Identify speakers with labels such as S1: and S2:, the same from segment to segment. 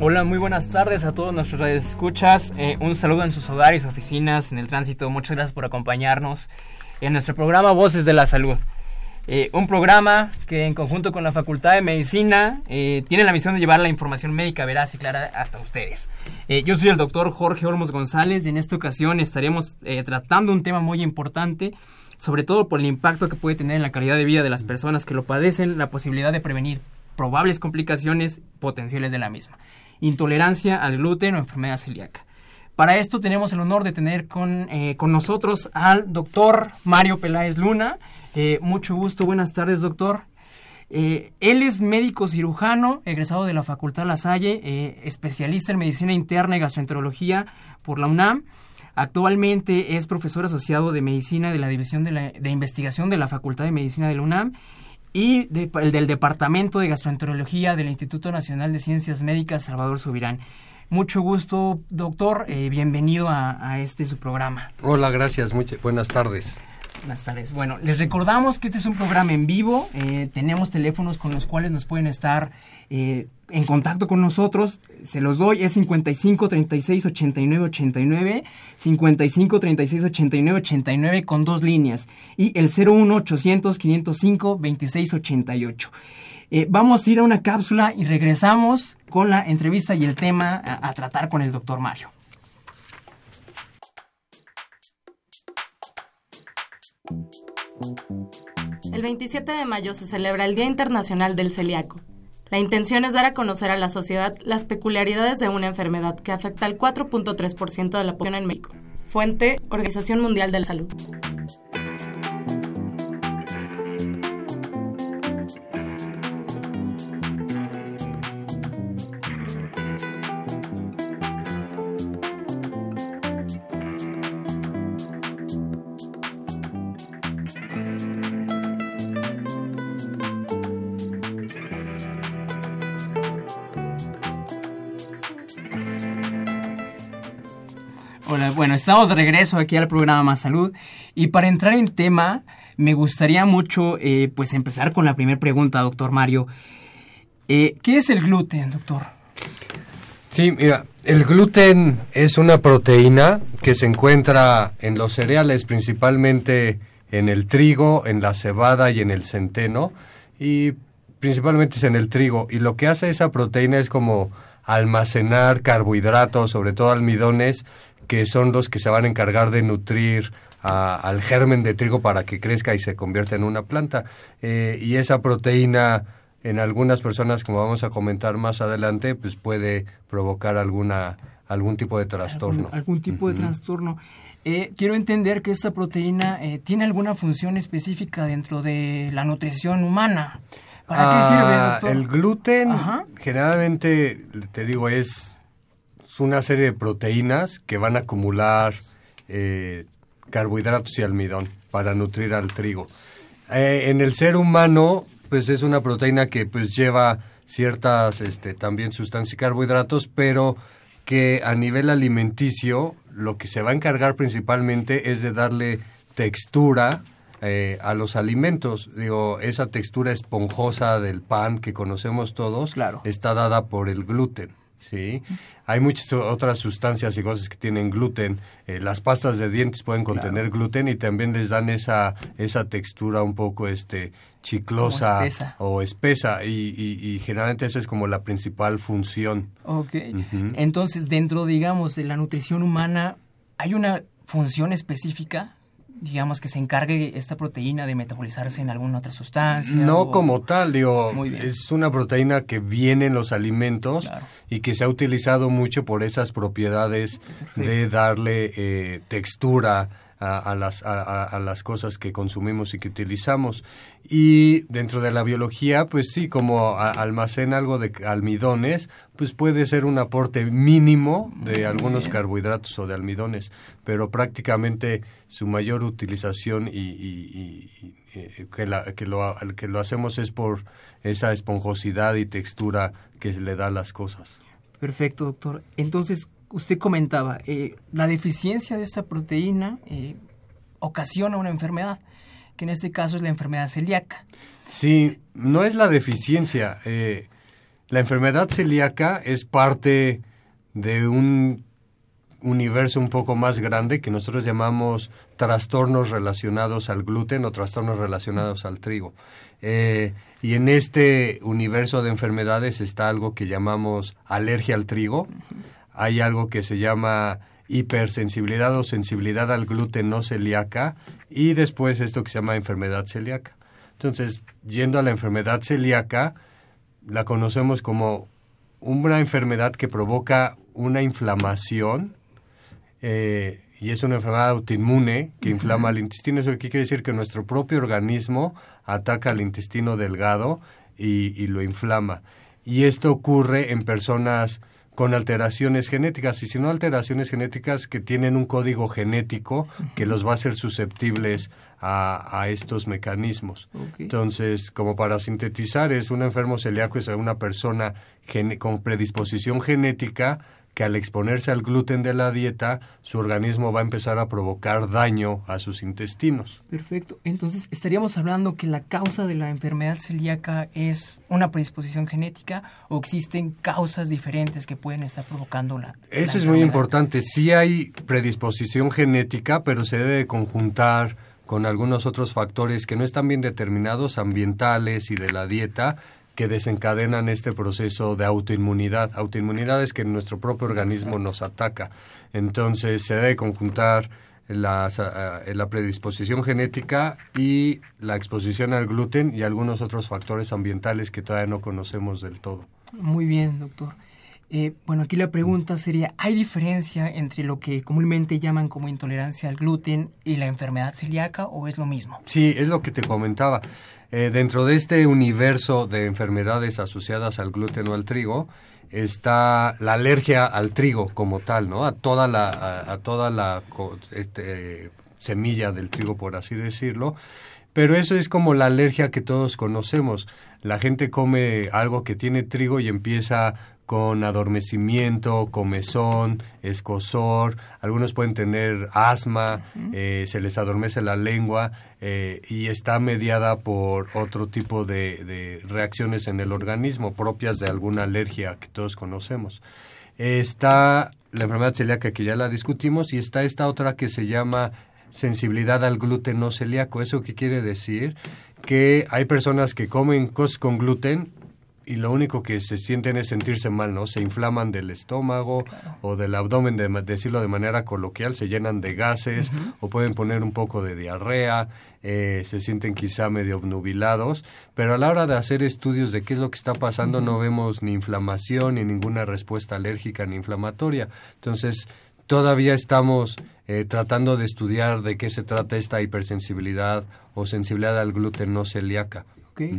S1: Hola, muy buenas tardes a todos nuestros escuchas. Eh, un saludo en sus hogares, oficinas, en el tránsito. Muchas gracias por acompañarnos en nuestro programa Voces de la Salud. Eh, un programa que en conjunto con la Facultad de Medicina eh, tiene la misión de llevar la información médica veraz y clara hasta ustedes. Eh, yo soy el doctor Jorge Olmos González y en esta ocasión estaremos tratando un tema muy importante, sobre todo por el impacto que puede tener en la calidad de vida de las personas que lo padecen, la posibilidad de prevenir probables complicaciones potenciales de la misma. Intolerancia al gluten o enfermedad celíaca. Para esto tenemos el honor de tener con, con nosotros al doctor Mario Peláez Luna. Eh, mucho gusto, buenas tardes, doctor. Eh, él es médico cirujano, egresado de la Facultad La Salle, eh, especialista en medicina interna y gastroenterología por la UNAM. Actualmente es profesor asociado de medicina de la División de, Investigación de la Facultad de Medicina de la UNAM y del Departamento de Gastroenterología del Instituto Nacional de Ciencias Médicas Salvador Subirán. Mucho gusto, doctor. bienvenido a, a, este su programa.
S2: Hola, gracias. Muchas buenas tardes.
S1: Buenas tardes. Bueno, les recordamos que este es un programa en vivo. Eh, tenemos teléfonos con los cuales nos pueden estar eh, en contacto con nosotros. Se los doy. Es 55 36 89 89. 55 36 89 89 con dos líneas. Y el 01 800 505 26 88. vamos a ir a una cápsula y regresamos con la entrevista y el tema a tratar con el doctor Mario.
S3: El 27 de mayo se celebra el Día Internacional del Celíaco. La intención es dar a conocer a la sociedad las peculiaridades de una enfermedad que afecta al 4.3% de la población en México. Fuente, Organización Mundial de la Salud.
S1: Bueno, estamos de regreso aquí al programa Más Salud y para entrar en tema me gustaría mucho eh, pues empezar con la primera pregunta, doctor Mario. Eh, ¿Qué es el gluten, doctor?
S2: Sí, mira, el gluten es una proteína que se encuentra en los cereales, principalmente en el trigo, en la cebada y en el centeno, y principalmente es en el trigo. Y lo que hace esa proteína es como almacenar carbohidratos, sobre todo almidones, que son los que se van a encargar de nutrir al germen de trigo para que crezca y se convierta en una planta. Eh, y esa proteína en algunas personas, como vamos a comentar más adelante, pues puede provocar alguna algún tipo de trastorno.
S1: Algún, tipo de trastorno. Eh, quiero entender que esta proteína eh, tiene alguna función específica dentro de la nutrición humana. ¿Para qué sirve, ah, doctor?
S2: El gluten, generalmente, te digo, es una serie de proteínas que van a acumular eh, carbohidratos y almidón para nutrir al trigo. Eh, en el ser humano, pues es una proteína que pues lleva ciertas este, también sustancias y carbohidratos, pero que a nivel alimenticio lo que se va a encargar principalmente es de darle textura eh, a los alimentos. Digo, esa textura esponjosa del pan que conocemos todos
S1: claro.
S2: está dada por el gluten. Sí, hay muchas otras sustancias y cosas que tienen gluten. Eh, las pastas de dientes pueden contener gluten y también les dan esa esa textura un poco este chiclosa o espesa. Y, y, generalmente esa es como la principal función.
S1: Ok, entonces dentro digamos de la nutrición humana hay una función específica digamos, que se encargue esta proteína de metabolizarse en alguna otra sustancia?
S2: No como tal, digo, es una proteína que viene en los alimentos y que se ha utilizado mucho por esas propiedades de darle eh, textura, a, las, a, las cosas que consumimos y que utilizamos. Y dentro de la biología, pues sí, como almacena algo de almidones, pues puede ser un aporte mínimo de algunos carbohidratos o de almidones, pero prácticamente su mayor utilización y, que, la, que, lo, que lo hacemos es por esa esponjosidad y textura que le da a las cosas.
S1: Perfecto, doctor. Entonces, usted comentaba, eh, la deficiencia de esta proteína eh, ocasiona una enfermedad, que en este caso es la enfermedad celíaca.
S2: Sí, no es la deficiencia. Eh, la enfermedad celíaca es parte de un universo un poco más grande que nosotros llamamos trastornos relacionados al gluten o trastornos relacionados al trigo. y en este universo de enfermedades está algo que llamamos alergia al trigo, hay algo que se llama hipersensibilidad o sensibilidad al gluten no celíaca y después esto que se llama enfermedad celíaca. Entonces, yendo a la enfermedad celíaca, la conocemos como una enfermedad que provoca una inflamación eh, y es una enfermedad autoinmune que inflama el intestino. Eso quiere decir que nuestro propio organismo ataca al intestino delgado y, y lo inflama. Y esto ocurre en personas con alteraciones genéticas, y si no alteraciones genéticas que tienen un código genético que los va a hacer susceptibles a, estos mecanismos. Entonces, como para sintetizar, es un enfermo celíaco, es una persona con predisposición genética que al exponerse al gluten de la dieta, su organismo va a empezar a provocar daño a sus intestinos.
S1: Perfecto. Entonces, estaríamos hablando que la causa de la enfermedad celíaca es una predisposición genética o existen causas diferentes que pueden estar provocando la.
S2: Eso es muy importante. Sí hay predisposición genética, pero se debe conjuntar con algunos otros factores que no están bien determinados, ambientales y de la dieta, que desencadenan este proceso de autoinmunidad. Autoinmunidad es que nuestro propio organismo nos ataca. Entonces se debe conjuntar la, eh, la predisposición genética y la exposición al gluten y algunos otros factores ambientales que todavía no conocemos del todo.
S1: Muy bien, doctor. Eh, bueno, aquí la pregunta sería, ¿hay diferencia entre lo que comúnmente llaman como intolerancia al gluten y la enfermedad celíaca o es lo mismo?
S2: Sí, es lo que te comentaba. Eh, dentro de este universo de enfermedades asociadas al gluten o al trigo está la alergia al trigo como tal, ¿no? A toda la, a, toda la este, semilla del trigo, por así decirlo. Pero eso es como la alergia que todos conocemos. La gente come algo que tiene trigo y empieza con adormecimiento, comezón, escosor, algunos pueden tener asma, eh, se les adormece la lengua eh, y está mediada por otro tipo de, reacciones en el organismo propias de alguna alergia que todos conocemos. Está la enfermedad celíaca que ya la discutimos y está esta otra que se llama sensibilidad al gluten no celíaco. ¿Eso qué quiere decir? Que hay personas que comen cosas con gluten y lo único que se sienten es sentirse mal, ¿no? Se inflaman del estómago o del abdomen, de decirlo de manera coloquial, se llenan de gases o pueden poner un poco de diarrea, eh, se sienten quizá medio obnubilados, pero a la hora de hacer estudios de qué es lo que está pasando no vemos ni inflamación ni ninguna respuesta alérgica ni inflamatoria. Entonces, todavía estamos eh, tratando de estudiar de qué se trata esta hipersensibilidad o sensibilidad al gluten no celíaca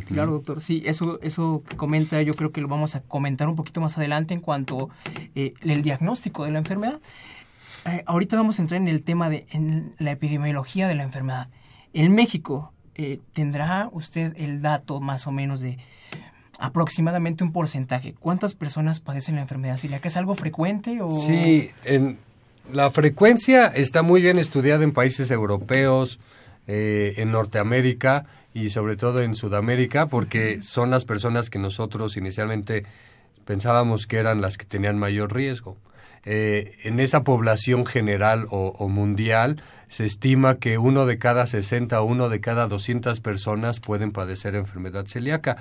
S1: claro, doctor. Sí, eso, eso que comenta yo creo que lo vamos a comentar un poquito más adelante en cuanto eh, el diagnóstico de la enfermedad. Eh, ahorita vamos a entrar en el tema de en la epidemiología de la enfermedad. En México, eh, ¿tendrá usted el dato más o menos de aproximadamente un porcentaje? ¿Cuántas personas padecen la enfermedad celíaca? ¿Es algo frecuente? O...
S2: Sí, en, la frecuencia está muy bien estudiada en países europeos, en Norteamérica y sobre todo en Sudamérica porque son las personas que nosotros inicialmente pensábamos que eran las que tenían mayor riesgo. Eh, en esa población general o, mundial se estima que uno de cada 60 o uno de cada 200 personas pueden padecer enfermedad celíaca.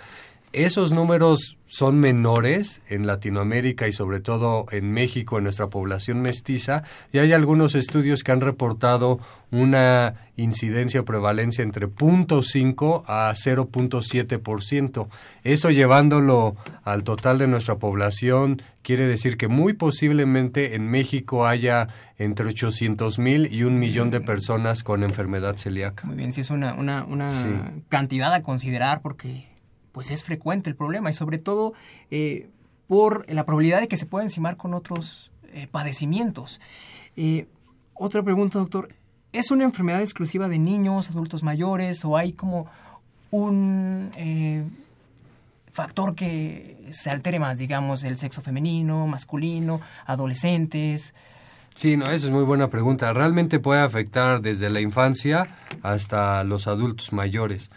S2: Esos números son menores en Latinoamérica y sobre todo en México, en nuestra población mestiza, y hay algunos estudios que han reportado una incidencia o prevalencia entre 0.5 a 0.7%. Eso llevándolo al total de nuestra población quiere decir que muy posiblemente en México haya entre 800 mil y un millón de personas con enfermedad celíaca.
S1: Muy bien, sí es una, una, una cantidad a considerar porque pues es frecuente el problema y sobre todo eh, por la probabilidad de que se pueda encimar con otros eh, padecimientos. Eh, otra pregunta, doctor. ¿Es una enfermedad exclusiva de niños, adultos mayores o hay como un factor que se altere más, digamos, el sexo femenino, masculino, adolescentes?
S2: Sí, no, esa es muy buena pregunta. Realmente puede afectar desde la infancia hasta los adultos mayores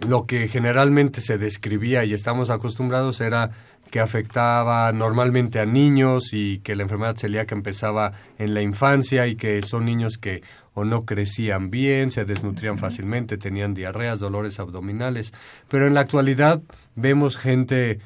S2: lo que generalmente se describía y estamos acostumbrados era que afectaba normalmente a niños y que la enfermedad celíaca empezaba en la infancia y que son niños que o no crecían bien, se desnutrían fácilmente, tenían diarreas, dolores abdominales. Pero en la actualidad vemos gente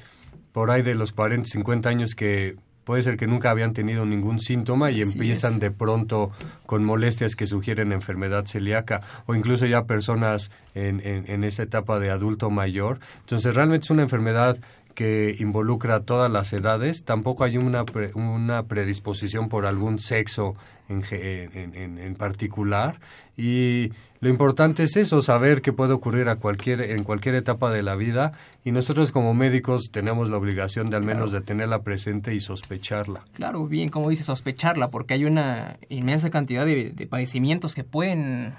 S2: por ahí de los 40, 50 años que puede ser que nunca habían tenido ningún síntoma y empiezan de pronto con molestias que sugieren enfermedad celíaca o incluso ya personas en, en, esa etapa de adulto mayor. Entonces realmente es una enfermedad que involucra a todas las edades, tampoco hay una, una predisposición por algún sexo en, en, particular. Y lo importante es eso, saber que puede ocurrir a cualquier, en cualquier etapa de la vida. Y nosotros como médicos tenemos la obligación de al menos de tenerla presente y sospecharla.
S1: Claro, bien, como dice, sospecharla, porque hay una inmensa cantidad de, padecimientos que pueden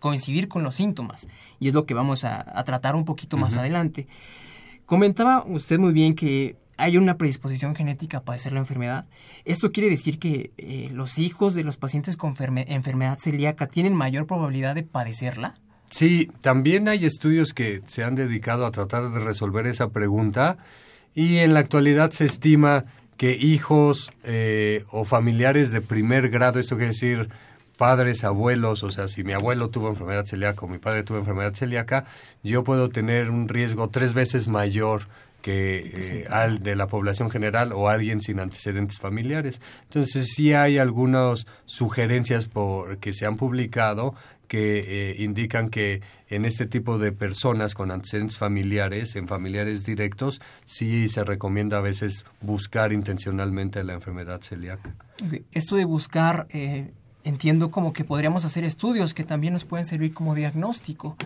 S1: coincidir con los síntomas. Y es lo que vamos a, tratar un poquito más adelante. Comentaba usted muy bien que hay una predisposición genética a padecer la enfermedad. Esto quiere decir que eh, los hijos de los pacientes con enfermedad celíaca tienen mayor probabilidad de padecerla.
S2: Sí, también hay estudios que se han dedicado a tratar de resolver esa pregunta y en la actualidad se estima que hijos eh, o familiares de primer grado, esto quiere decir padres, abuelos, o sea, si mi abuelo tuvo enfermedad celíaca o mi padre tuvo enfermedad celíaca, yo puedo tener un riesgo tres veces mayor que eh, al de la población general o alguien sin antecedentes familiares. Entonces sí hay algunas sugerencias por, que se han publicado que eh, indican que en este tipo de personas con antecedentes familiares, en familiares directos, sí se recomienda a veces buscar intencionalmente la enfermedad celíaca.
S1: Esto de buscar eh, entiendo como que podríamos hacer estudios que también nos pueden servir como diagnóstico.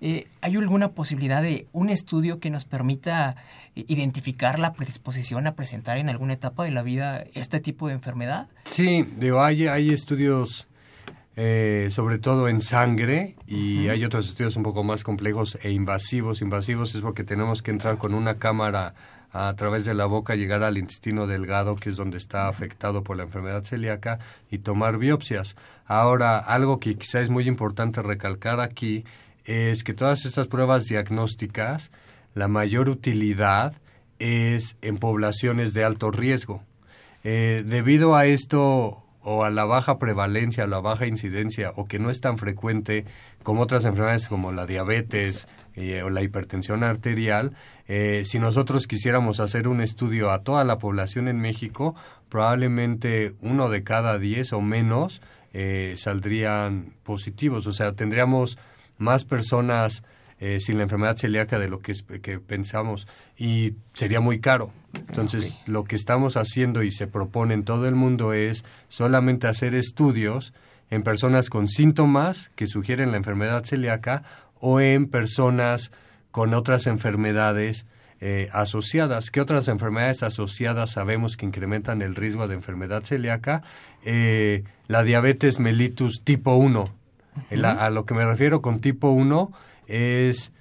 S1: Eh, ¿Hay alguna posibilidad de un estudio que nos permita eh, identificar la predisposición a presentar en alguna etapa de la vida este tipo de enfermedad?
S2: Sí, digo, hay, hay estudios eh, sobre todo en sangre y hay otros estudios un poco más complejos e invasivos. Invasivos es porque tenemos que entrar con una cámara a través de la boca llegar al intestino delgado, que es donde está afectado por la enfermedad celíaca, y tomar biopsias. Ahora, algo que quizá es muy importante recalcar aquí es que todas estas pruebas diagnósticas, la mayor utilidad es en poblaciones de alto riesgo. Eh, debido a esto, o a la baja prevalencia, a la baja incidencia, o que no es tan frecuente como otras enfermedades como la diabetes eh, o la hipertensión arterial, eh, si nosotros quisiéramos hacer un estudio a toda la población en México, probablemente uno de cada diez o menos eh, saldrían positivos. O sea, tendríamos más personas eh, sin la enfermedad celíaca de lo que, que, pensamos y sería muy caro. Entonces, lo que estamos haciendo y se propone en todo el mundo es solamente hacer estudios en personas con síntomas que sugieren la enfermedad celíaca o en personas con otras enfermedades eh, asociadas. ¿Qué otras enfermedades asociadas sabemos que incrementan el riesgo de enfermedad celíaca? Eh, la diabetes mellitus tipo 1. a lo que me refiero con tipo 1 es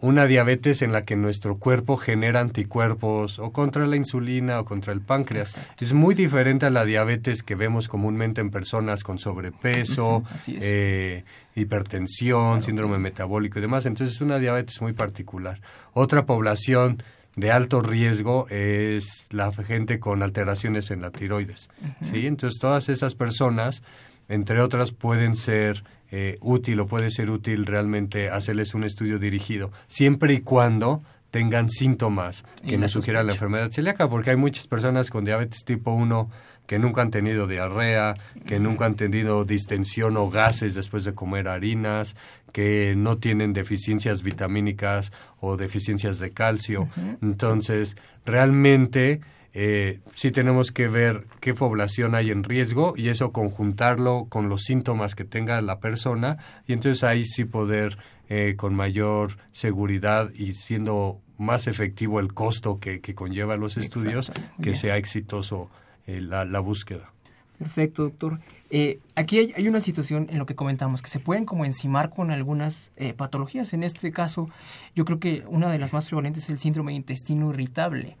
S2: una diabetes en la que nuestro cuerpo genera anticuerpos o contra la insulina o contra el páncreas. Es muy diferente a la diabetes que vemos comúnmente en personas con sobrepeso, eh, hipertensión, síndrome metabólico y demás. Entonces es una diabetes muy particular. Otra población de alto riesgo es la gente con alteraciones en la tiroides. ¿sí? Entonces todas esas personas, entre otras, pueden ser eh, útil o puede ser útil realmente hacerles un estudio dirigido, siempre y cuando tengan síntomas que nos sugieran la enfermedad celíaca, porque hay muchas personas con diabetes tipo 1 que nunca han tenido diarrea, que nunca han tenido distensión o gases después de comer harinas, que no tienen deficiencias vitamínicas o deficiencias de calcio. Entonces, realmente eh, sí tenemos que ver qué población hay en riesgo y eso conjuntarlo con los síntomas que tenga la persona y entonces ahí sí poder eh, con mayor seguridad y siendo más efectivo el costo que, que conlleva los estudios, que sea exitoso eh, la, la, búsqueda.
S1: Perfecto, doctor. Eh, aquí hay, una situación en lo que comentamos, que se pueden como encimar con algunas eh, patologías. En este caso, yo creo que una de las más prevalentes es el síndrome de intestino irritable.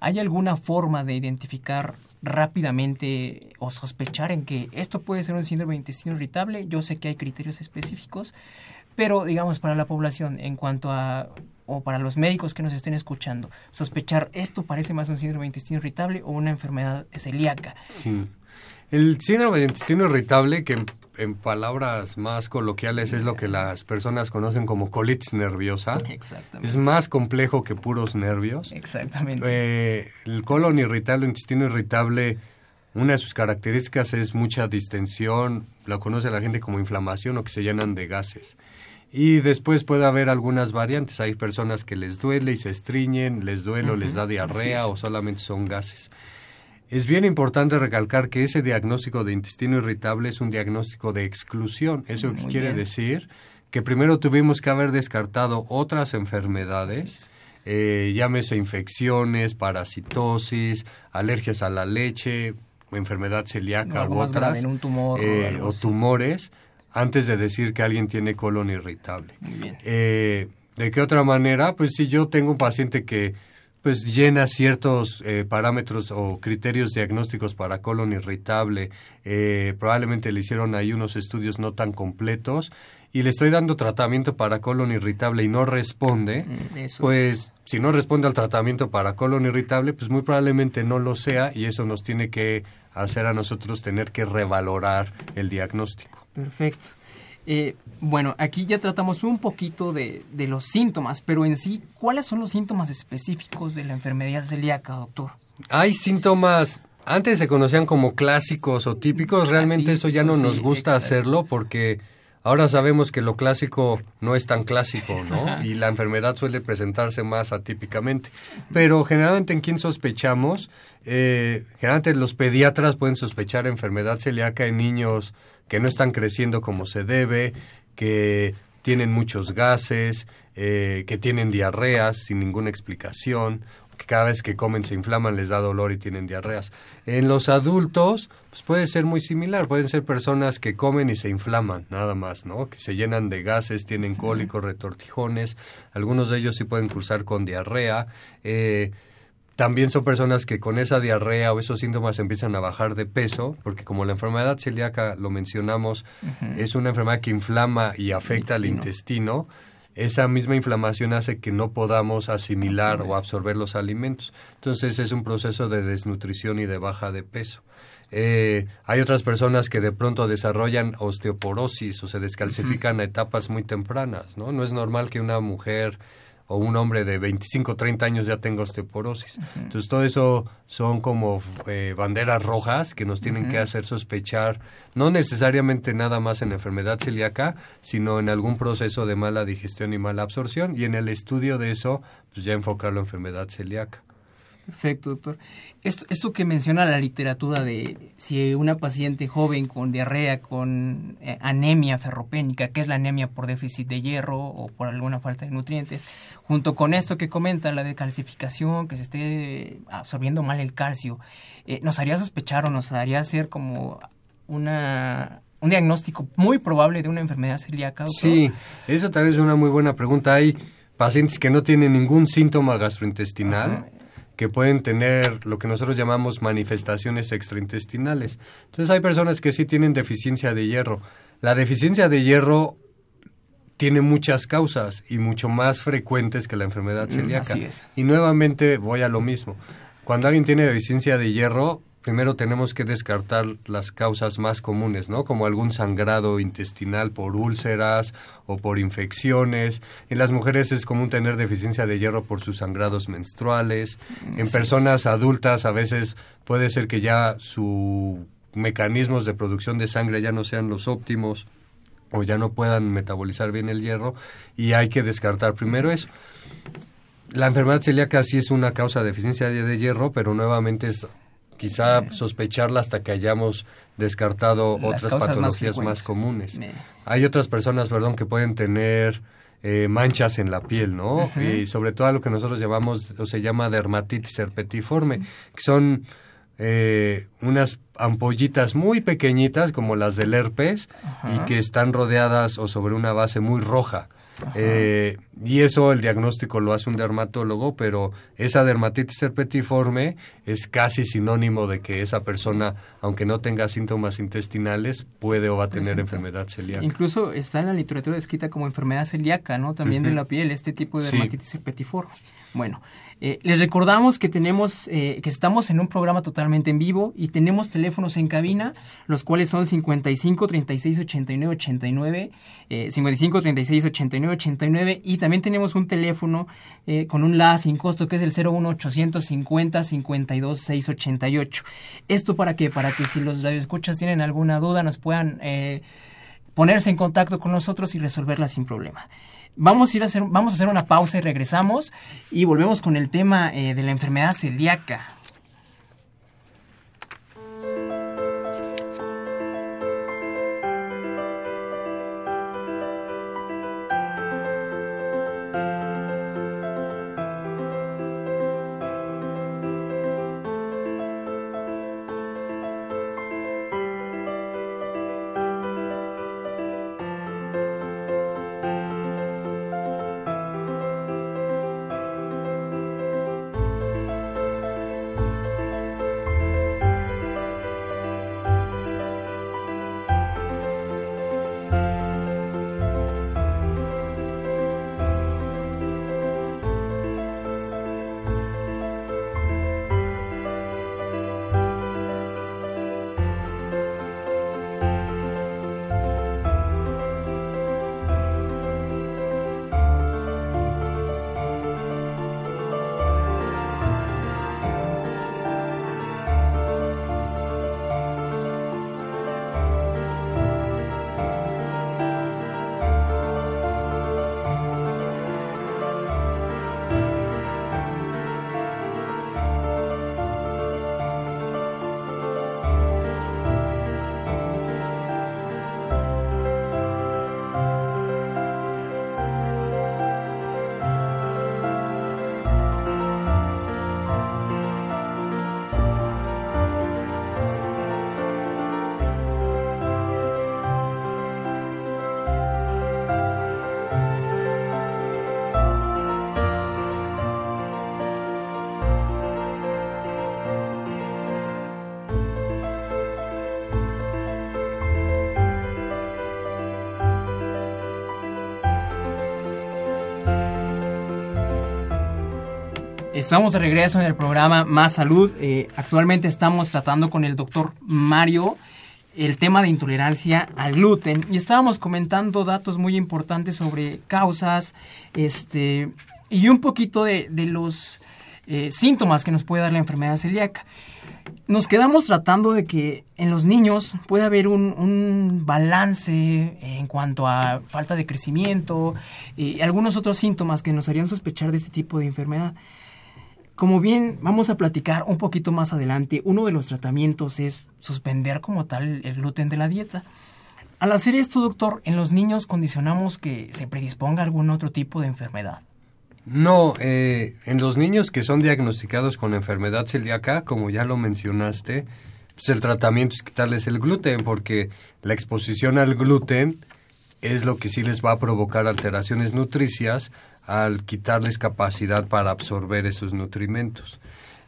S1: ¿Hay alguna forma de identificar rápidamente o sospechar en que esto puede ser un síndrome de intestino irritable? Yo sé que hay criterios específicos, pero, digamos, para la población, en cuanto a, o para los médicos que nos estén escuchando, sospechar esto parece más un síndrome de intestino irritable o una enfermedad celíaca.
S2: Sí. El síndrome de intestino irritable, que en, en, palabras más coloquiales es lo que las personas conocen como colitis nerviosa.
S1: Exactamente.
S2: Es más complejo que puros nervios.
S1: Exactamente.
S2: Eh, el colon irritable, el intestino irritable, una de sus características es mucha distensión, la conoce la gente como inflamación o que se llenan de gases. Y después puede haber algunas variantes. Hay personas que les duele y se estriñen, les duele o uh -huh. les da diarrea o solamente son gases. Es bien importante recalcar que ese diagnóstico de intestino irritable es un diagnóstico de exclusión. ¿Eso quiere bien. decir? Que primero tuvimos que haber descartado otras enfermedades, eh, llámese infecciones, parasitosis, alergias a la leche, enfermedad celíaca
S1: no,
S2: u otras,
S1: grave, un tumor,
S2: eh, o, o tumores, antes de decir que alguien tiene colon irritable. Eh, ¿De qué otra manera? Pues si yo tengo un paciente que pues llena ciertos eh, parámetros o criterios diagnósticos para colon irritable, eh, probablemente le hicieron ahí unos estudios no tan completos y le estoy dando tratamiento para colon irritable y no responde,
S1: Eso
S2: pues
S1: es.
S2: si no responde al tratamiento para colon irritable, pues muy probablemente no lo sea y eso nos tiene que hacer a nosotros tener que revalorar el diagnóstico.
S1: Perfecto. Eh, bueno, aquí ya tratamos un poquito de, de, los síntomas, pero en sí, ¿cuáles son los síntomas específicos de la enfermedad celíaca, doctor?
S2: Hay síntomas, antes se conocían como clásicos o típicos, realmente eso ya no nos gusta
S1: sí,
S2: hacerlo porque ahora sabemos que lo clásico no es tan clásico, ¿no? Y la enfermedad suele presentarse más atípicamente. Pero generalmente en quién sospechamos, eh, generalmente los pediatras pueden sospechar enfermedad celíaca en niños que no están creciendo como se debe, que tienen muchos gases, eh, que tienen diarreas sin ninguna explicación, que cada vez que comen se inflaman, les da dolor y tienen diarreas. En los adultos, pues puede ser muy similar, pueden ser personas que comen y se inflaman, nada más, ¿no? Que se llenan de gases, tienen cólicos, retortijones, algunos de ellos sí pueden cursar con diarrea, eh, también son personas que con esa diarrea o esos síntomas empiezan a bajar de peso, porque como la enfermedad celíaca, lo mencionamos, uh -huh. es una enfermedad que inflama y afecta al intestino, esa misma inflamación hace que no podamos asimilar o absorber los alimentos. Entonces es un proceso de desnutrición y de baja de peso. Eh, hay otras personas que de pronto desarrollan osteoporosis o se descalcifican uh -huh. a etapas muy tempranas, ¿no? No es normal que una mujer o un hombre de 25, 30 años ya tenga osteoporosis. Uh -huh. Entonces, todo eso son como eh, banderas rojas que nos tienen uh -huh. que hacer sospechar, no necesariamente nada más en la enfermedad celíaca, sino en algún proceso de mala digestión y mala absorción, y en el estudio de eso, pues ya enfocarlo en enfermedad celíaca.
S1: Perfecto, doctor. Esto, esto que menciona la literatura de si una paciente joven con diarrea, con eh, anemia ferropénica, que es la anemia por déficit de hierro o por alguna falta de nutrientes, junto con esto que comenta, la decalcificación, que se esté absorbiendo mal el calcio, eh, nos haría sospechar o nos haría hacer como una un diagnóstico muy probable de una enfermedad celíaca. Doctor?
S2: Sí, eso también es una muy buena pregunta. Hay pacientes que no tienen ningún síntoma gastrointestinal. Ajá que pueden tener lo que nosotros llamamos manifestaciones extraintestinales. Entonces hay personas que sí tienen deficiencia de hierro. La deficiencia de hierro tiene muchas causas y mucho más frecuentes que la enfermedad
S1: Mm,
S2: celíaca.
S1: así es.
S2: Y nuevamente voy a lo mismo. Cuando alguien tiene deficiencia de hierro, primero tenemos que descartar las causas más comunes, ¿no? Como algún sangrado intestinal por úlceras o por infecciones. En las mujeres es común tener deficiencia de hierro por sus sangrados menstruales. En personas adultas a veces puede ser que ya sus mecanismos de producción de sangre ya no sean los óptimos o ya no puedan metabolizar bien el hierro y hay que descartar primero eso. La enfermedad celíaca sí es una causa de deficiencia de, de hierro, pero nuevamente es quizá sospecharla hasta que hayamos descartado
S1: Las
S2: otras
S1: más
S2: patologías más, comunes. Hay otras personas, perdón, que pueden tener eh, manchas en la piel, ¿no? Y sobre todo lo que nosotros llamamos, o se llama dermatitis herpetiforme, que son eh, unas ampollitas muy pequeñitas, como las del herpes, y que están rodeadas o sobre una base muy roja. Eh, y eso el diagnóstico lo hace un dermatólogo, pero esa dermatitis herpetiforme es casi sinónimo de que esa persona, aunque no tenga síntomas intestinales, puede o va a tener enfermedad celíaca.
S1: Incluso está en la literatura descrita como enfermedad celíaca, ¿no? También de la piel, este tipo de
S2: Sí.
S1: dermatitis herpetiforme. Bueno, eh, les recordamos que tenemos, eh, que estamos en un programa totalmente en vivo y tenemos teléfonos en cabina, los cuales son 55 36 89 89, eh, 55 36 89 89 y también tenemos un teléfono eh, con un LA sin costo que es el 01 850 52 688. Esto para qué? Para que si los radioescuchas tienen alguna duda nos puedan eh, ponerse en contacto con nosotros y resolverla sin problema. Vamos a ir a hacer, vamos a hacer una pausa y regresamos y volvemos con el tema eh, de la enfermedad celíaca. Estamos de regreso en el programa Más Salud. Eh, actualmente estamos tratando con el doctor Mario el tema de intolerancia al gluten y estábamos comentando datos muy importantes sobre causas este, y un poquito de, de los eh, síntomas que nos puede dar la enfermedad celíaca. Nos quedamos tratando de que en los niños puede haber un, un balance en cuanto a falta de crecimiento y algunos otros síntomas que nos harían sospechar de este tipo de enfermedad. Como bien vamos a platicar un poquito más adelante, uno de los tratamientos es suspender como tal el gluten de la dieta. Al hacer esto, doctor, en los niños condicionamos que se predisponga algún otro tipo de enfermedad.
S2: No, eh, en los niños que son diagnosticados con enfermedad celíaca, como ya lo mencionaste, pues el tratamiento es quitarles el gluten, porque la exposición al gluten es lo que sí les va a provocar alteraciones nutricias al quitarles capacidad para absorber esos nutrimentos.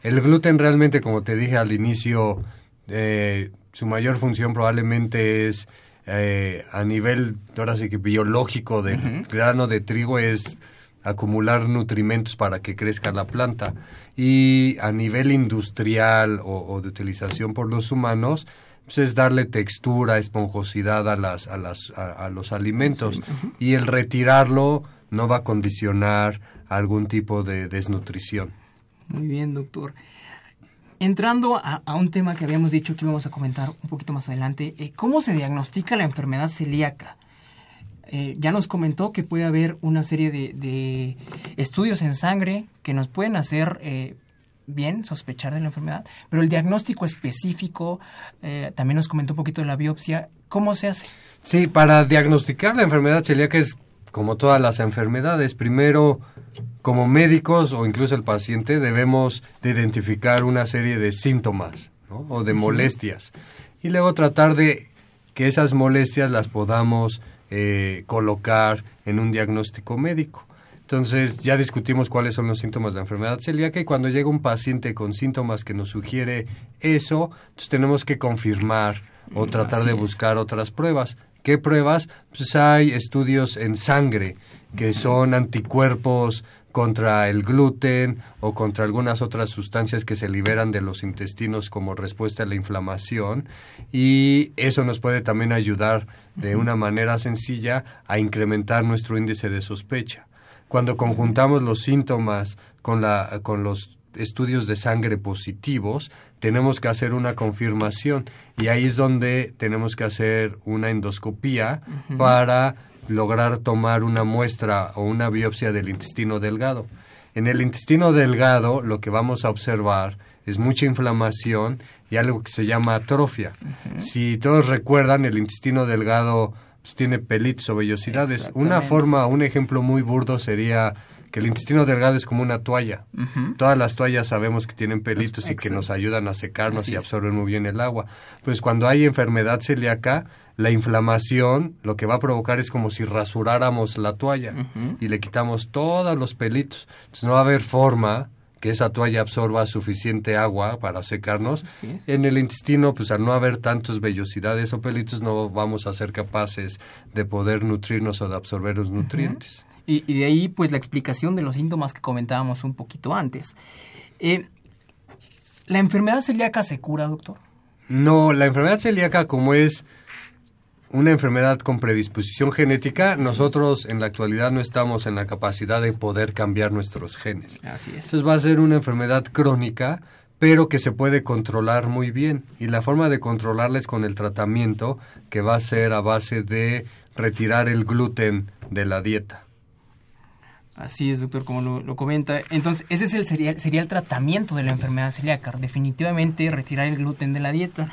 S2: El gluten realmente, como te dije al inicio, eh, su mayor función probablemente es eh, a nivel, ahora sí que biológico del grano de trigo es acumular nutrimentos para que crezca la planta. Y a nivel industrial o, de utilización por los humanos, pues es darle textura, esponjosidad a, las, a, las, a, los alimentos. Y el retirarlo no va a condicionar algún tipo de desnutrición.
S1: Muy bien, doctor. Entrando a, un tema que habíamos dicho que íbamos a comentar un poquito más adelante, eh, ¿cómo se diagnostica la enfermedad celíaca? Eh, ya nos comentó que puede haber una serie de, estudios en sangre que nos pueden hacer eh, bien sospechar de la enfermedad, pero el diagnóstico específico, también nos comentó un poquito de la biopsia, ¿cómo se hace?
S2: Sí, para diagnosticar la enfermedad celíaca es como todas las enfermedades, primero como médicos o incluso el paciente debemos de identificar una serie de síntomas o de molestias. Y luego tratar de que esas molestias las podamos eh, colocar en un diagnóstico médico. Entonces ya discutimos cuáles son los síntomas de la enfermedad celíaca y cuando llega un paciente con síntomas que nos sugiere eso, entonces tenemos que confirmar o tratar de buscar otras pruebas. ¿Qué pruebas? Pues hay estudios en sangre que son anticuerpos contra el gluten o contra algunas otras sustancias que se liberan de los intestinos como respuesta a la inflamación y eso nos puede también ayudar de una manera sencilla a incrementar nuestro índice de sospecha. Cuando conjuntamos los síntomas con, la, con los estudios de sangre positivos, tenemos que hacer una confirmación y ahí es donde tenemos que hacer una endoscopía para lograr tomar una muestra o una biopsia del intestino delgado. En el intestino delgado lo que vamos a observar es mucha inflamación y algo que se llama atrofia. Si todos recuerdan, el intestino delgado pues, tiene pelitos o vellosidades. Una forma, un ejemplo muy burdo sería que el intestino delgado es como una toalla. Todas las toallas sabemos que tienen pelitos y que nos ayudan a secarnos y absorben muy bien el agua. Pues cuando hay enfermedad celíaca, la inflamación lo que va a provocar es como si rasuráramos la toalla y le quitamos todos los pelitos. Entonces no va a haber forma que esa toalla absorba suficiente agua para secarnos. En el intestino, pues al no haber tantos vellosidades o pelitos, no vamos a ser capaces de poder nutrirnos o de absorber los nutrientes.
S1: y, de ahí, pues la explicación de los síntomas que comentábamos un poquito antes. Eh, ¿La enfermedad celíaca se cura, doctor?
S2: No, la enfermedad celíaca, como es una enfermedad con predisposición genética, nosotros en la actualidad no estamos en la capacidad de poder cambiar nuestros genes.
S1: Así es.
S2: Entonces va a ser una enfermedad crónica, pero que se puede controlar muy bien. Y la forma de controlarla es con el tratamiento, que va a ser a base de retirar el gluten de la dieta.
S1: Así es, doctor, como lo, comenta. Entonces, ese es el, sería, sería el tratamiento de la enfermedad celíaca, definitivamente retirar el gluten de la dieta.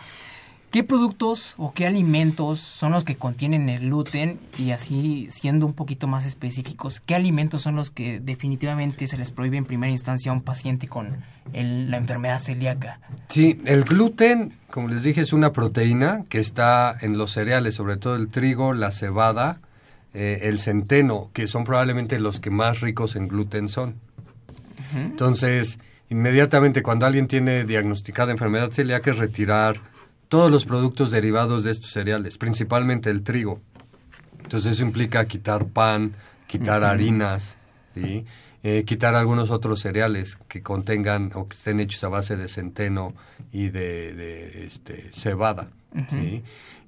S1: ¿Qué productos o qué alimentos son los que contienen el gluten? Y así, siendo un poquito más específicos, ¿qué alimentos son los que definitivamente se les prohíbe en primera instancia a un paciente con la enfermedad celíaca?
S2: Sí, el gluten, como les dije, es una proteína que está en los cereales, sobre todo el trigo, la cebada, eh, el centeno, que son probablemente los que más ricos en gluten son. Entonces, inmediatamente cuando alguien tiene diagnosticada enfermedad celíaca es retirar todos los productos derivados de estos cereales, principalmente el trigo. Entonces eso implica quitar pan, quitar harinas, eh, quitar algunos otros cereales que contengan o que estén hechos a base de centeno y de, este, cebada.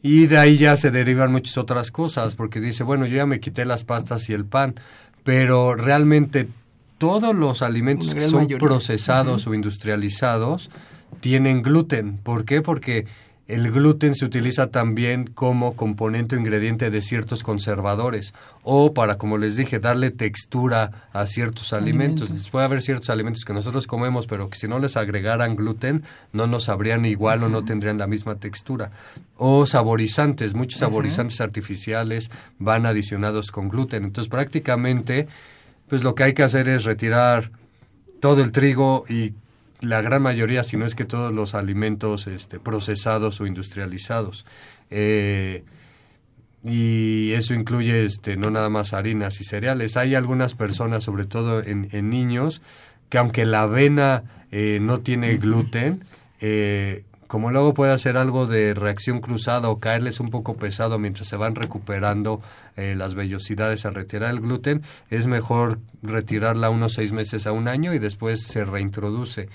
S2: Y de ahí ya se derivan muchas otras cosas, porque dice, bueno, yo ya me quité las pastas y el pan, pero realmente todos los alimentos que son procesados o industrializados tienen gluten. ¿Por qué? Porque el gluten se utiliza también como componente o ingrediente de ciertos conservadores o para, como les dije, darle textura a ciertos alimentos. Puede haber ciertos alimentos que nosotros comemos, pero que si no les agregaran gluten no nos sabrían igual o no tendrían la misma textura. O saborizantes, muchos saborizantes artificiales van adicionados con gluten. Entonces prácticamente, pues lo que hay que hacer es retirar todo el trigo y la gran mayoría, si no es que todos los alimentos este, procesados o industrializados. Eh, y eso incluye este, no nada más harinas y cereales. Hay algunas personas, sobre todo en, niños, que aunque la avena eh, no tiene gluten, eh, como luego puede hacer algo de reacción cruzada o caerles un poco pesado mientras se van recuperando eh, las vellosidades al retirar el gluten, es mejor retirarla unos seis meses a un año y después se reintroduce.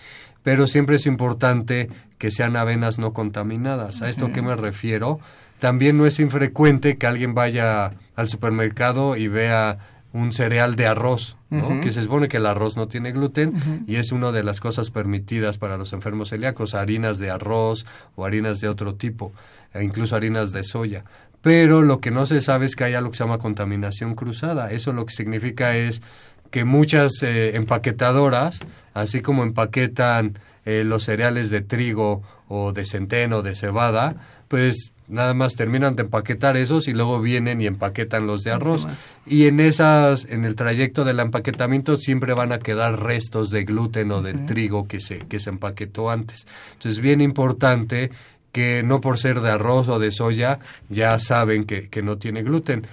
S2: Pero siempre es importante que sean avenas no contaminadas. ¿A esto qué me refiero? También no es infrecuente que alguien vaya al supermercado y vea un cereal de arroz, ¿no? que se supone que el arroz no tiene gluten y es una de las cosas permitidas para los enfermos celíacos, harinas de arroz o harinas de otro tipo, e incluso harinas de soya. Pero lo que no se sabe es que hay algo que se llama contaminación cruzada. Eso lo que significa es que muchas eh, empaquetadoras, así como empaquetan eh, los cereales de trigo o de centeno o de cebada, pues nada más terminan de empaquetar esos y luego vienen y empaquetan los de arroz. Y en esas, en el trayecto del empaquetamiento siempre van a quedar restos de gluten o de trigo que se, que se empaquetó antes. Entonces es bien importante que no por ser de arroz o de soya ya saben que, que no tiene gluten.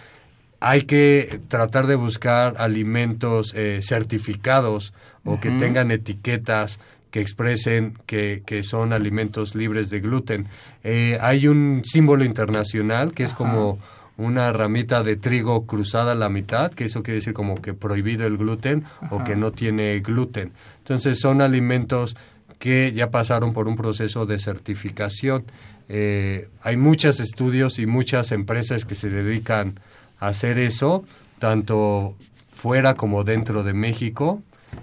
S2: Hay que tratar de buscar alimentos eh, certificados o que tengan etiquetas que expresen que, que, son alimentos libres de gluten. Eh, hay un símbolo internacional que es como una ramita de trigo cruzada a la mitad, que eso quiere decir como que prohibido el gluten o que no tiene gluten. Entonces son alimentos que ya pasaron por un proceso de certificación. Eh, hay muchos estudios y muchas empresas que se dedican a hacer eso, tanto fuera como dentro de México.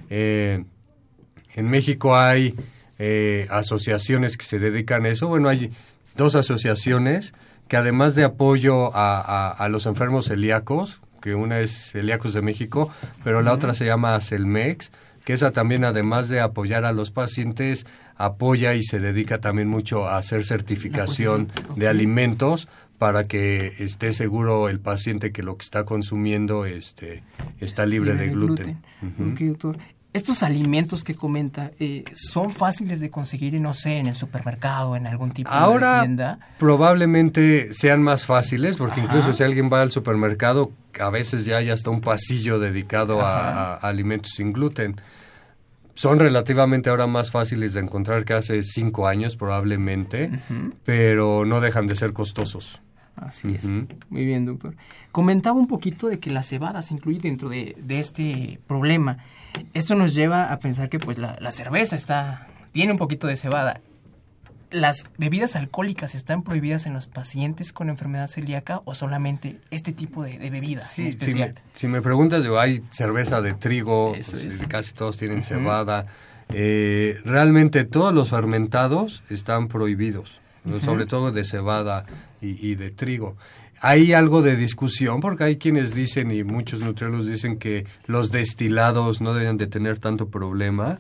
S2: Eh, en México hay eh, asociaciones que se dedican a eso. Bueno, hay dos asociaciones que además de apoyo a, a, los enfermos celíacos, que una es Celíacos de México, pero la otra se llama CELMEX, que esa también además de apoyar a los pacientes, apoya y se dedica también mucho a hacer certificación de alimentos para que esté seguro el paciente que lo que está consumiendo este, está libre, de, gluten.
S1: doctor. Estos alimentos que comenta eh, son fáciles de conseguir, no sé, en el supermercado, en algún tipo
S2: Ahora,
S1: de tienda.
S2: Probablemente sean más fáciles, porque incluso si alguien va al supermercado, a veces ya hay hasta un pasillo dedicado a, alimentos sin gluten. Son relativamente ahora más fáciles de encontrar que hace cinco años probablemente, pero no dejan de ser costosos.
S1: Así es. Muy bien, doctor. Comentaba un poquito de que la cebada se incluye dentro de, de este problema. Esto nos lleva a pensar que pues la, cerveza está tiene un poquito de cebada. ¿Las bebidas alcohólicas están prohibidas en los pacientes con enfermedad celíaca o solamente este tipo de, bebidas
S2: sí, especial? Si me, preguntas, yo, hay cerveza de trigo, pues, casi todos tienen cebada. Eh, realmente todos los fermentados están prohibidos, sobre todo de cebada y, y de trigo hay algo de discusión porque hay quienes dicen y muchos nutriólogos dicen que los destilados no deben de tener tanto problema.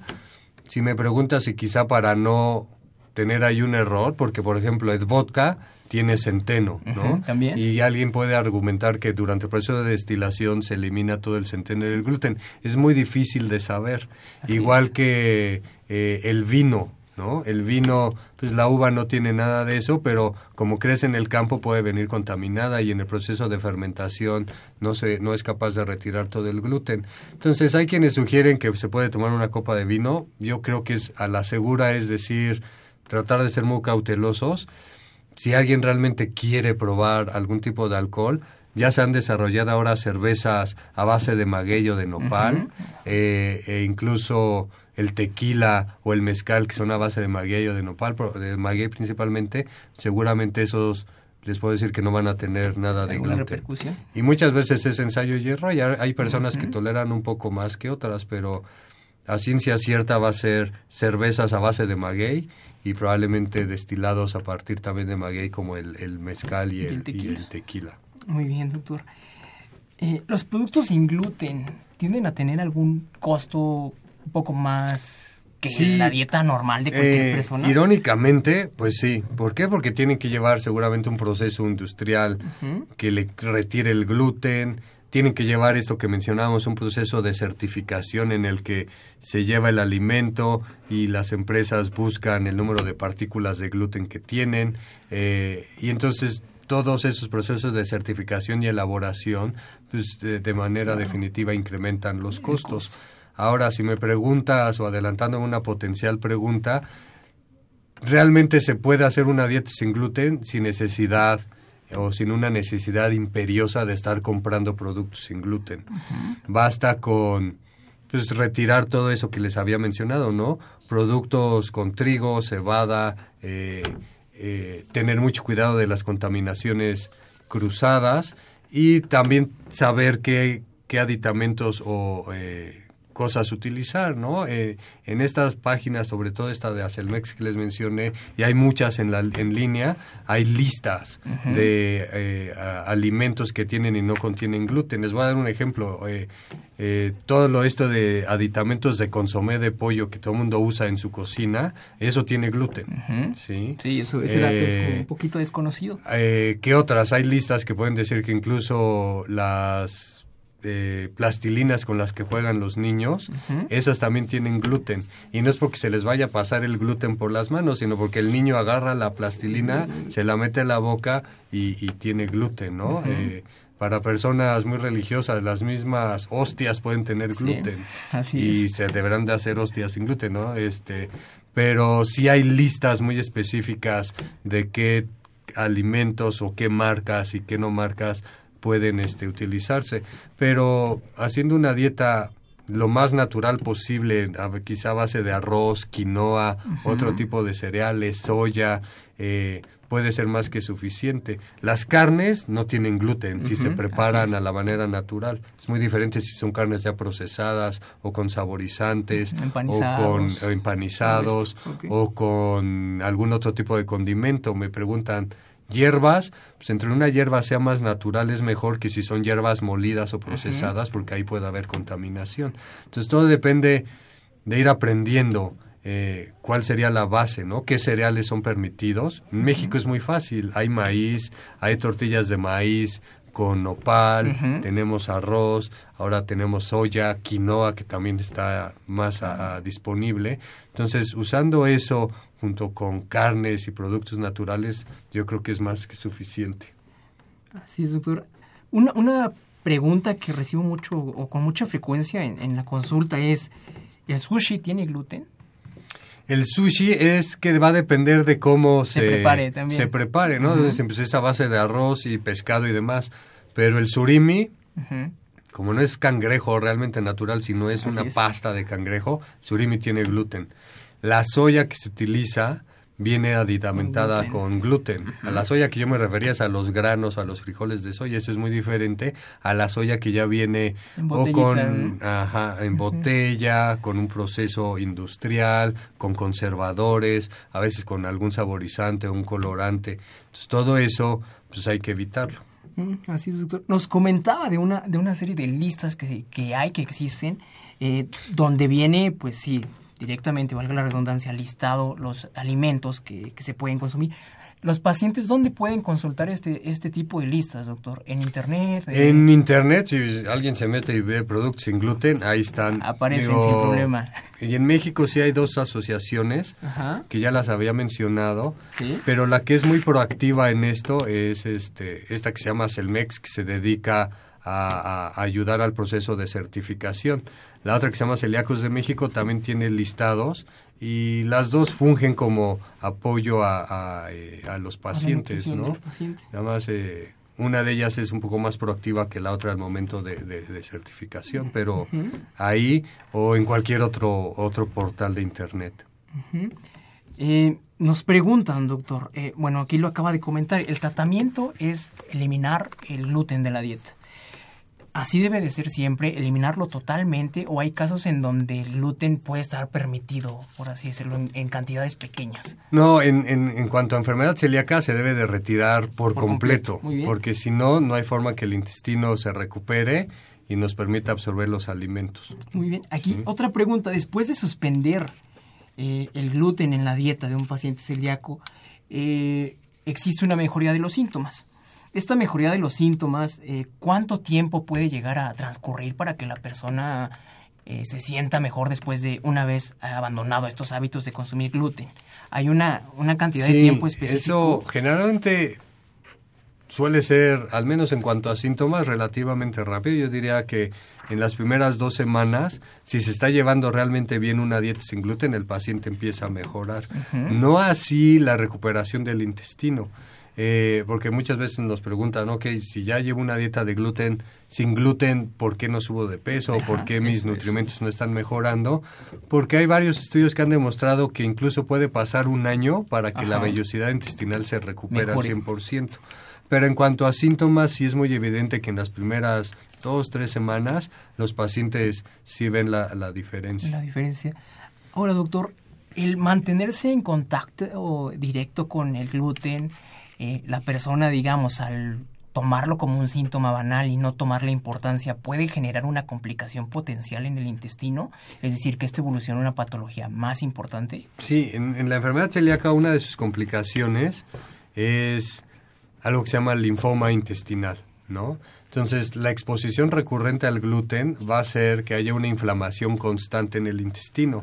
S2: Si me preguntas si quizá para no tener ahí un error, porque por ejemplo el vodka tiene centeno, ¿no?
S1: También.
S2: Y alguien puede argumentar que durante el proceso de destilación se elimina todo el centeno del gluten. Es muy difícil de saber. Igual que eh, el vino, ¿no? El vino, pues la uva no tiene nada de eso, pero como crece en el campo puede venir contaminada y en el proceso de fermentación no se no es capaz de retirar todo el gluten. Entonces, hay quienes sugieren que se puede tomar una copa de vino. Yo creo que es a la segura, es decir, tratar de ser muy cautelosos. Si alguien realmente quiere probar algún tipo de alcohol, ya se han desarrollado ahora cervezas a base de maguey o de nopal, eh, e incluso el tequila o el mezcal, que son a base de maguey o de nopal, de maguey principalmente, seguramente esos les puedo decir que no van a tener nada de gluten. Y muchas veces es ensayo y error. Y hay personas que toleran un poco más que otras, pero a ciencia cierta va a ser cervezas a base de maguey y probablemente destilados a partir también de maguey como el, el mezcal y, el, tequila?
S1: Muy bien, doctor. Eh, ¿Los productos sin gluten tienden a tener algún costo un poco más que la dieta normal de cualquier
S2: eh,
S1: persona.
S2: Irónicamente, pues sí. ¿Por qué? Porque tienen que llevar seguramente un proceso industrial que le retire el gluten. Tienen que llevar esto que mencionábamos, un proceso de certificación en el que se lleva el alimento y las empresas buscan el número de partículas de gluten que tienen. Eh, y entonces todos esos procesos de certificación y elaboración, pues de, manera definitiva incrementan los costos. Ahora, si me preguntas o adelantando una potencial pregunta, realmente se puede hacer una dieta sin gluten sin necesidad o sin una necesidad imperiosa de estar comprando productos sin gluten. Basta con pues retirar todo eso que les había mencionado, ¿no? Productos con trigo, cebada, eh, eh, tener mucho cuidado de las contaminaciones cruzadas y también saber qué, qué aditamentos o eh, cosas utilizar, ¿no? Eh, en estas páginas, sobre todo esta de Acelmex que les mencioné, y hay muchas en, la, en línea, hay listas de eh, alimentos que tienen y no contienen gluten. Les voy a dar un ejemplo. Eh, todo lo esto de aditamentos de consomé de pollo que todo el mundo usa en su cocina, eso tiene gluten. ¿sí?
S1: sí, eso, ese dato es un poquito desconocido.
S2: ¿Qué otras? Hay listas que pueden decir que incluso las plastilinas con las que juegan los niños, esas también tienen gluten. Y no es porque se les vaya a pasar el gluten por las manos, sino porque el niño agarra la plastilina, se la mete en la boca y, tiene gluten, ¿no? Eh, para personas muy religiosas, las mismas hostias pueden tener gluten. y se deberán de hacer hostias sin gluten, ¿no? Este, pero sí hay listas muy específicas de qué alimentos o qué marcas y qué no marcas pueden este, utilizarse. Pero haciendo una dieta lo más natural posible, quizá a base de arroz, quinoa, otro tipo de cereales, soya, eh, puede ser más que suficiente. Las carnes no tienen gluten si se preparan a la manera natural. Es muy diferente si son carnes ya procesadas o con saborizantes o con empanizados o con algún otro tipo de condimento. Me preguntan, hierbas, pues entre una hierba sea más natural es mejor que si son hierbas molidas o procesadas, porque ahí puede haber contaminación. Entonces todo depende de ir aprendiendo eh, cuál sería la base, ¿no? ¿Qué cereales son permitidos? En México es muy fácil, hay maíz, hay tortillas de maíz, con nopal, tenemos arroz, ahora tenemos soya, quinoa que también está más disponible. Entonces, usando eso junto con carnes y productos naturales, yo creo que es más que suficiente.
S1: Así es, doctor. Una, una pregunta que recibo mucho o con mucha frecuencia en, la consulta es, ¿el sushi tiene gluten?
S2: El sushi es que va a depender de cómo se,
S1: prepare también.
S2: Se prepare, ¿no? Entonces, pues, es a base de arroz y pescado y demás. Pero el surimi, como no es cangrejo realmente natural, sino es una pasta de cangrejo, surimi tiene gluten. La soya que se utiliza viene aditamentada con gluten. A la soya que yo me refería es a los granos, a los frijoles de soya. Eso es muy diferente a la soya que ya viene o con ajá, en botella, con un proceso industrial, con conservadores, a veces con algún saborizante o un colorante. Entonces todo eso pues hay que evitarlo.
S1: Así es, doctor. Nos comentaba de una, de una serie de listas que, que hay, que existen, eh, donde viene, pues sí, directamente, valga la redundancia, listado los alimentos que, que se pueden consumir. ¿Los pacientes dónde pueden consultar este, este tipo de listas, doctor? ¿En Internet?
S2: En Internet, si alguien se mete y ve productos sin gluten, ahí están.
S1: Aparecen sin problema.
S2: Y en México sí hay dos asociaciones que ya las había mencionado, pero la que es muy proactiva en esto es este esta que se llama Celmex, que se dedica a, a ayudar al proceso de certificación. La otra que se llama Celíacos de México también tiene listados y las dos fungen como apoyo a, a, eh, los pacientes, ¿no? Además, eh, una de ellas es un poco más proactiva que la otra al momento de, certificación, pero ahí o en cualquier otro, otro portal de Internet.
S1: Eh, nos preguntan, doctor, bueno, aquí lo acaba de comentar, el tratamiento es eliminar el gluten de la dieta así debe de ser siempre, eliminarlo totalmente o hay casos en donde el gluten puede estar permitido, por así decirlo, en, cantidades pequeñas.
S2: No, en, en, cuanto a enfermedad celíaca se debe de retirar por, completo, porque si no, no hay forma que el intestino se recupere y nos permita absorber los alimentos.
S1: Muy bien, aquí otra pregunta, después de suspender eh, el gluten en la dieta de un paciente celíaco, eh, existe una mejoría de los síntomas. Esta mejoría de los síntomas, eh, ¿cuánto tiempo puede llegar a transcurrir para que la persona eh, se sienta mejor después de una vez abandonado estos hábitos de consumir gluten? ¿Hay una, una cantidad de tiempo específico?
S2: Eso generalmente suele ser, al menos en cuanto a síntomas, relativamente rápido. Yo diría que en las primeras dos semanas, si se está llevando realmente bien una dieta sin gluten, el paciente empieza a mejorar. No así la recuperación del intestino. Eh, porque muchas veces nos preguntan, ok, si ya llevo una dieta de gluten, sin gluten, ¿por qué no subo de peso? ¿Por qué mis nutrimentos no están mejorando? Porque hay varios estudios que han demostrado que incluso puede pasar un año para que la vellosidad intestinal se recupere al 100%. Pero en cuanto a síntomas, sí es muy evidente que en las primeras dos, tres semanas los pacientes sí ven la, la diferencia.
S1: La diferencia. Ahora, doctor, el mantenerse en contacto directo con el gluten, eh, la persona, digamos, al tomarlo como un síntoma banal y no tomarle importancia puede generar una complicación potencial en el intestino, es decir, que esto evoluciona una patología más importante.
S2: Sí, en, en la enfermedad celíaca una de sus complicaciones es algo que se llama linfoma intestinal, ¿no? Entonces, la exposición recurrente al gluten va a hacer que haya una inflamación constante en el intestino.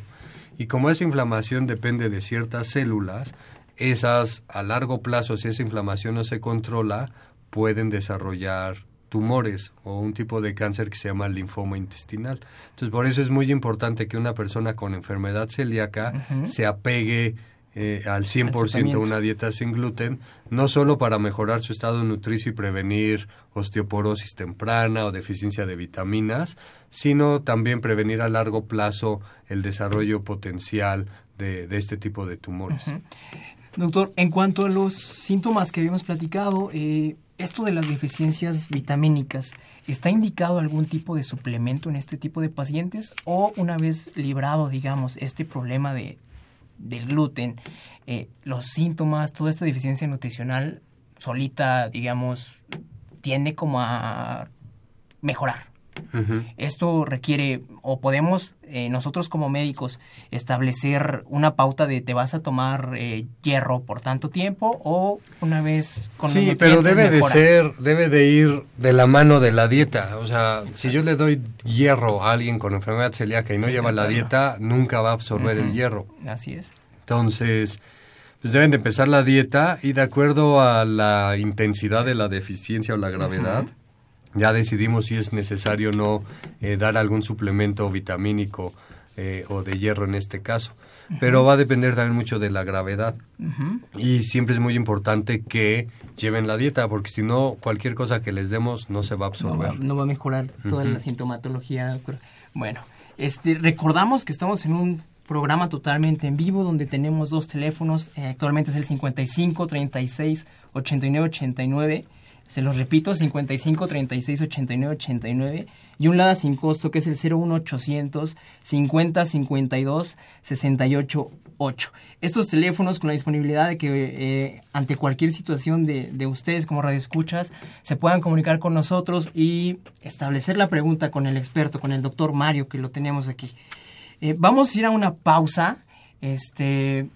S2: Y como esa inflamación depende de ciertas células, esas a largo plazo, si esa inflamación no se controla, pueden desarrollar tumores o un tipo de cáncer que se llama linfoma intestinal. Entonces, por eso es muy importante que una persona con enfermedad celíaca se apegue eh, al 100% a una dieta sin gluten, no solo para mejorar su estado nutricio y prevenir osteoporosis temprana o deficiencia de vitaminas, sino también prevenir a largo plazo el desarrollo potencial de, este tipo de tumores.
S1: Doctor, en cuanto a los síntomas que habíamos platicado, eh, esto de las deficiencias vitamínicas, ¿está indicado algún tipo de suplemento en este tipo de pacientes? O una vez librado, digamos, este problema de, del gluten, eh, los síntomas, toda esta deficiencia nutricional solita, digamos, tiende como a mejorar? Esto requiere, o podemos eh, nosotros como médicos establecer una pauta de te vas a tomar eh, hierro por tanto tiempo o una vez con
S2: Sí, pero debe de ser, debe de ir de la mano de la dieta. O sea, si yo le doy hierro a alguien con enfermedad celíaca y no lleva la dieta, nunca va a absorber el hierro.
S1: Así es.
S2: Entonces, pues deben de empezar la dieta y de acuerdo a la intensidad de la deficiencia o la gravedad, ya decidimos si es necesario o no eh, dar algún suplemento vitamínico eh, o de hierro en este caso. Pero va a depender también mucho de la gravedad. Y siempre es muy importante que lleven la dieta, porque si no, cualquier cosa que les demos no se va a absorber.
S1: No va, a mejorar toda la sintomatología. Bueno, este, recordamos que estamos en un programa totalmente en vivo donde tenemos dos teléfonos. Eh, actualmente es el 55 36 89 89 se los repito, 55 36 89 89 y un LADA sin costo que es el 01800 50 52 68 8. Estos teléfonos con la disponibilidad de que eh, ante cualquier situación de, de, ustedes como radioescuchas se puedan comunicar con nosotros y establecer la pregunta con el experto, con el doctor Mario que lo tenemos aquí. Eh, vamos a ir a una pausa. Este,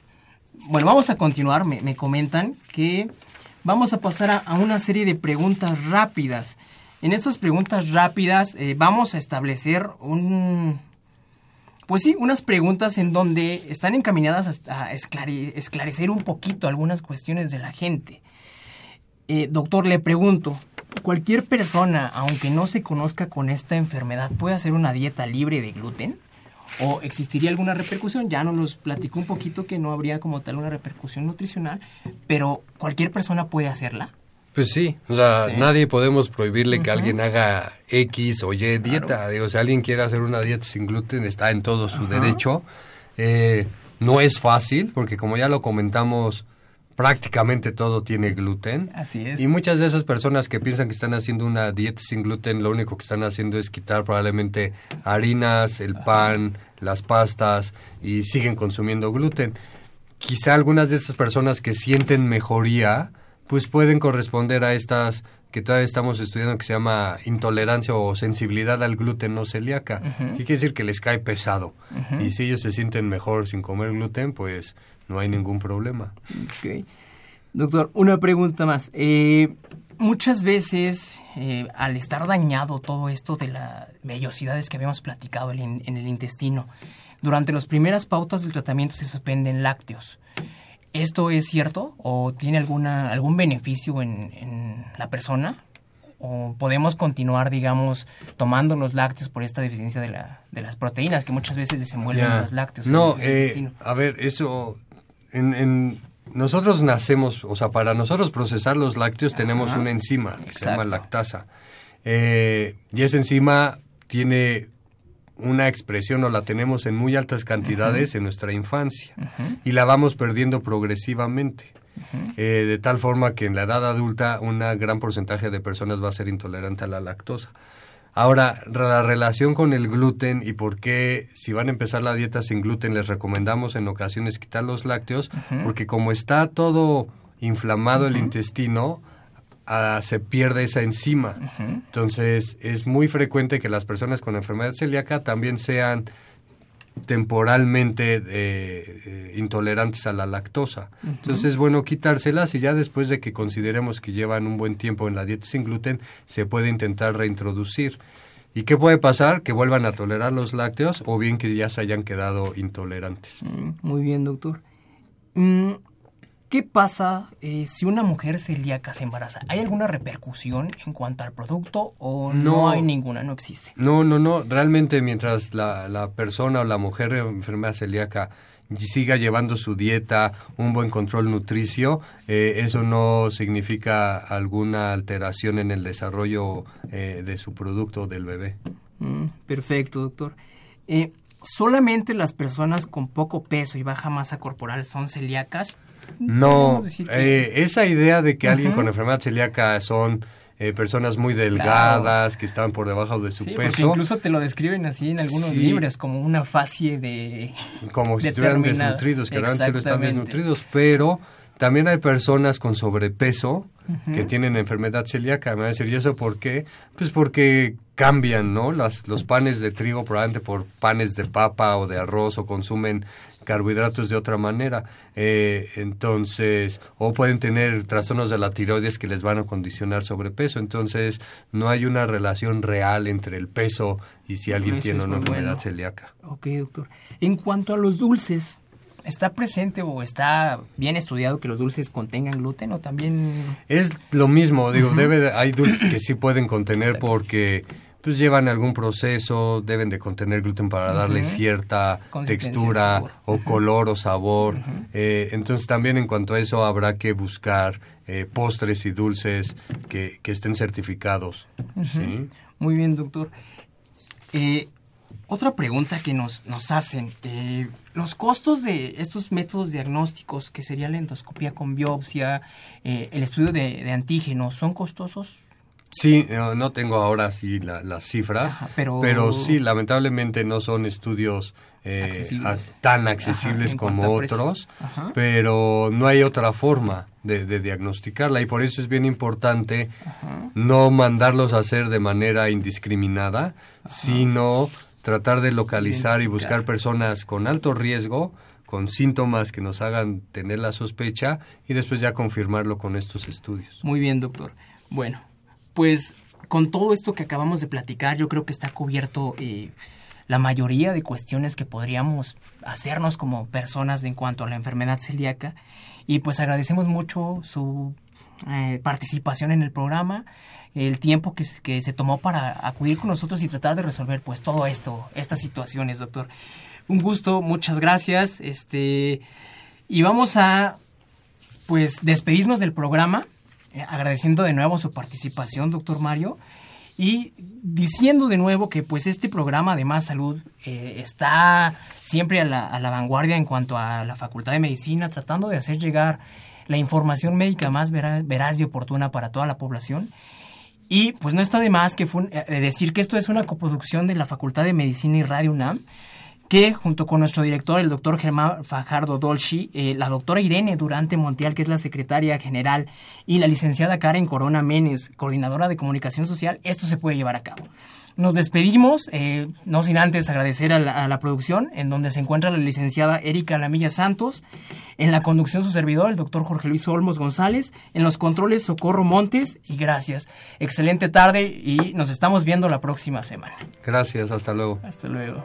S1: bueno, vamos a continuar. Me, me comentan que vamos a pasar a, una serie de preguntas rápidas. En estas preguntas rápidas eh, vamos a establecer un... Pues sí, unas preguntas en donde están encaminadas a, esclarecer un poquito algunas cuestiones de la gente. Eh, doctor, le pregunto, ¿cualquier persona, aunque no se conozca con esta enfermedad, puede hacer una dieta libre de gluten? O existiría alguna repercusión. Ya nos platicó un poquito que no habría como tal una repercusión nutricional, pero cualquier persona puede hacerla.
S2: Pues sí, o sea, nadie podemos prohibirle que alguien haga X o Y dieta. Digo, si alguien quiere hacer una dieta sin gluten, está en todo su derecho. Eh, no es fácil, porque como ya lo comentamos, prácticamente todo tiene gluten.
S1: Así es.
S2: Y muchas de esas personas que piensan que están haciendo una dieta sin gluten, lo único que están haciendo es quitar probablemente harinas, el pan, las pastas y siguen consumiendo gluten. Quizá algunas de esas personas que sienten mejoría, pues pueden corresponder a estas que todavía estamos estudiando que se llama intolerancia o sensibilidad al gluten no celíaca. ¿Qué quiere decir que les cae pesado? Y si ellos se sienten mejor sin comer gluten, pues no hay ningún problema.
S1: Okay. Doctor, una pregunta más. Eh, muchas veces, eh, al estar dañado todo esto de las vellosidades que habíamos platicado en, el intestino, durante las primeras pautas del tratamiento se suspenden lácteos. ¿Esto es cierto o tiene alguna algún beneficio en, en la persona? ¿O podemos continuar, digamos, tomando los lácteos por esta deficiencia de, la, de las proteínas que muchas veces desenvuelven
S2: Ya.
S1: los lácteos?
S2: No,
S1: en el
S2: eh, a ver, eso. En, en- nosotros nacemos, o sea, para nosotros procesar los lácteos tenemos
S1: Ajá.
S2: una enzima que se llama lactasa. Eh, y esa enzima tiene una expresión o la tenemos en muy altas cantidades en nuestra infancia y la vamos perdiendo progresivamente. Eh, de tal forma que en la edad adulta un gran porcentaje de personas va a ser intolerante a la lactosa. Ahora, la relación con el gluten y por qué si van a empezar la dieta sin gluten les recomendamos en ocasiones quitar los lácteos, porque como está todo inflamado el intestino, ah, se pierde esa enzima. Entonces, es muy frecuente que las personas con enfermedad celíaca también sean temporalmente eh, eh, intolerantes a la lactosa. Entonces es bueno quitárselas y ya después de que consideremos que llevan un buen tiempo en la dieta sin gluten, se puede intentar reintroducir. ¿Y qué puede pasar? Que vuelvan a tolerar los lácteos o bien que ya se hayan quedado intolerantes.
S1: Mm, Muy bien, doctor. Mm, ¿Qué pasa eh, si una mujer celíaca se embaraza? ¿Hay alguna repercusión en cuanto al producto o no,
S2: No.
S1: hay ninguna? No existe.
S2: No, no, no. Realmente mientras la, la persona o la mujer de enfermedad celíaca siga llevando su dieta, un buen control nutricio, eh, eso no significa alguna alteración en el desarrollo eh, de su producto del bebé.
S1: Mm, perfecto, doctor. Eh, ¿Solamente las personas con poco peso y baja masa corporal son celíacas?
S2: No, eh, esa idea de que alguien con enfermedad celíaca son eh, personas muy delgadas, que están por debajo de su
S1: Sí, porque
S2: peso,
S1: incluso te lo describen así en algunos
S2: Sí.
S1: libros como una facie de...
S2: como si estuvieran desnutridos, que realmente están desnutridos, pero también hay personas con sobrepeso que tienen enfermedad celíaca. Me van a decir, ¿y eso por qué? Pues porque cambian, ¿no? Las, los panes de trigo probablemente por panes de papa o de arroz o consumen carbohidratos de otra manera. Eh, entonces, o pueden tener trastornos de la tiroides que les van a condicionar sobrepeso. Entonces, no hay una relación real entre el peso y si alguien tiene una enfermedad
S1: bueno.
S2: celíaca.
S1: Ok, doctor. En cuanto a los dulces, ¿está presente o está bien estudiado que los dulces contengan gluten o también...
S2: Es lo mismo, digo, debe de- hay dulces que sí pueden contener porque pues llevan algún proceso, deben de contener gluten para darle cierta textura o color o sabor. Eh, entonces también en cuanto a eso habrá que buscar eh, postres y dulces que, que estén certificados. ¿sí?
S1: Muy bien, doctor. Eh, otra pregunta que nos, nos hacen, eh, los costos de estos métodos diagnósticos, que sería la endoscopia con biopsia, eh, el estudio de, de antígenos, ¿son costosos?
S2: Sí, no, no tengo ahora sí la- las cifras,
S1: Ajá, pero-
S2: sí, lamentablemente no son estudios eh,
S1: Accesibles.
S2: tan accesibles
S1: Ajá,
S2: como otros,
S1: Ajá.
S2: pero no hay otra forma de, de diagnosticarla y por eso es bien importante no mandarlos a hacer de manera indiscriminada, sino tratar de localizar y buscar personas con alto riesgo, con síntomas que nos hagan tener la sospecha y después ya confirmarlo con estos estudios.
S1: Muy bien, doctor. Bueno, pues con todo esto que acabamos de platicar, yo creo que está cubierto eh, la mayoría de cuestiones que podríamos hacernos como personas en cuanto a la enfermedad celíaca. Y pues agradecemos mucho su eh, participación en el programa, el tiempo que, se- tomó para acudir con nosotros y tratar de resolver pues todo esto, estas situaciones, doctor. Un gusto, muchas gracias. Este, y vamos a pues despedirnos del programa, eh, agradeciendo de nuevo su participación, doctor Mario, y diciendo de nuevo que pues este programa de Más Salud eh, está siempre a la, a la vanguardia en cuanto a la Facultad de Medicina, tratando de hacer llegar la información médica más vera- veraz y oportuna para toda la población. Y pues no está de más que un- eh, decir que esto es una coproducción de la Facultad de Medicina y Radio UNAM, que junto con nuestro director, el doctor Germán Fajardo Dolci, eh, la doctora Irene Durante Montiel, que es la secretaria general, y la licenciada Karen Corona Menes, coordinadora de comunicación social, esto se puede llevar a cabo. Nos despedimos, eh, no sin antes agradecer a la producción, en donde se encuentra la licenciada Erika Lamilla Santos, en la conducción su servidor, el doctor Jorge Luis Olmos González, en los controles Socorro Montes, y gracias. Excelente tarde y nos estamos viendo la próxima semana.
S2: Gracias, hasta luego.
S1: Hasta luego.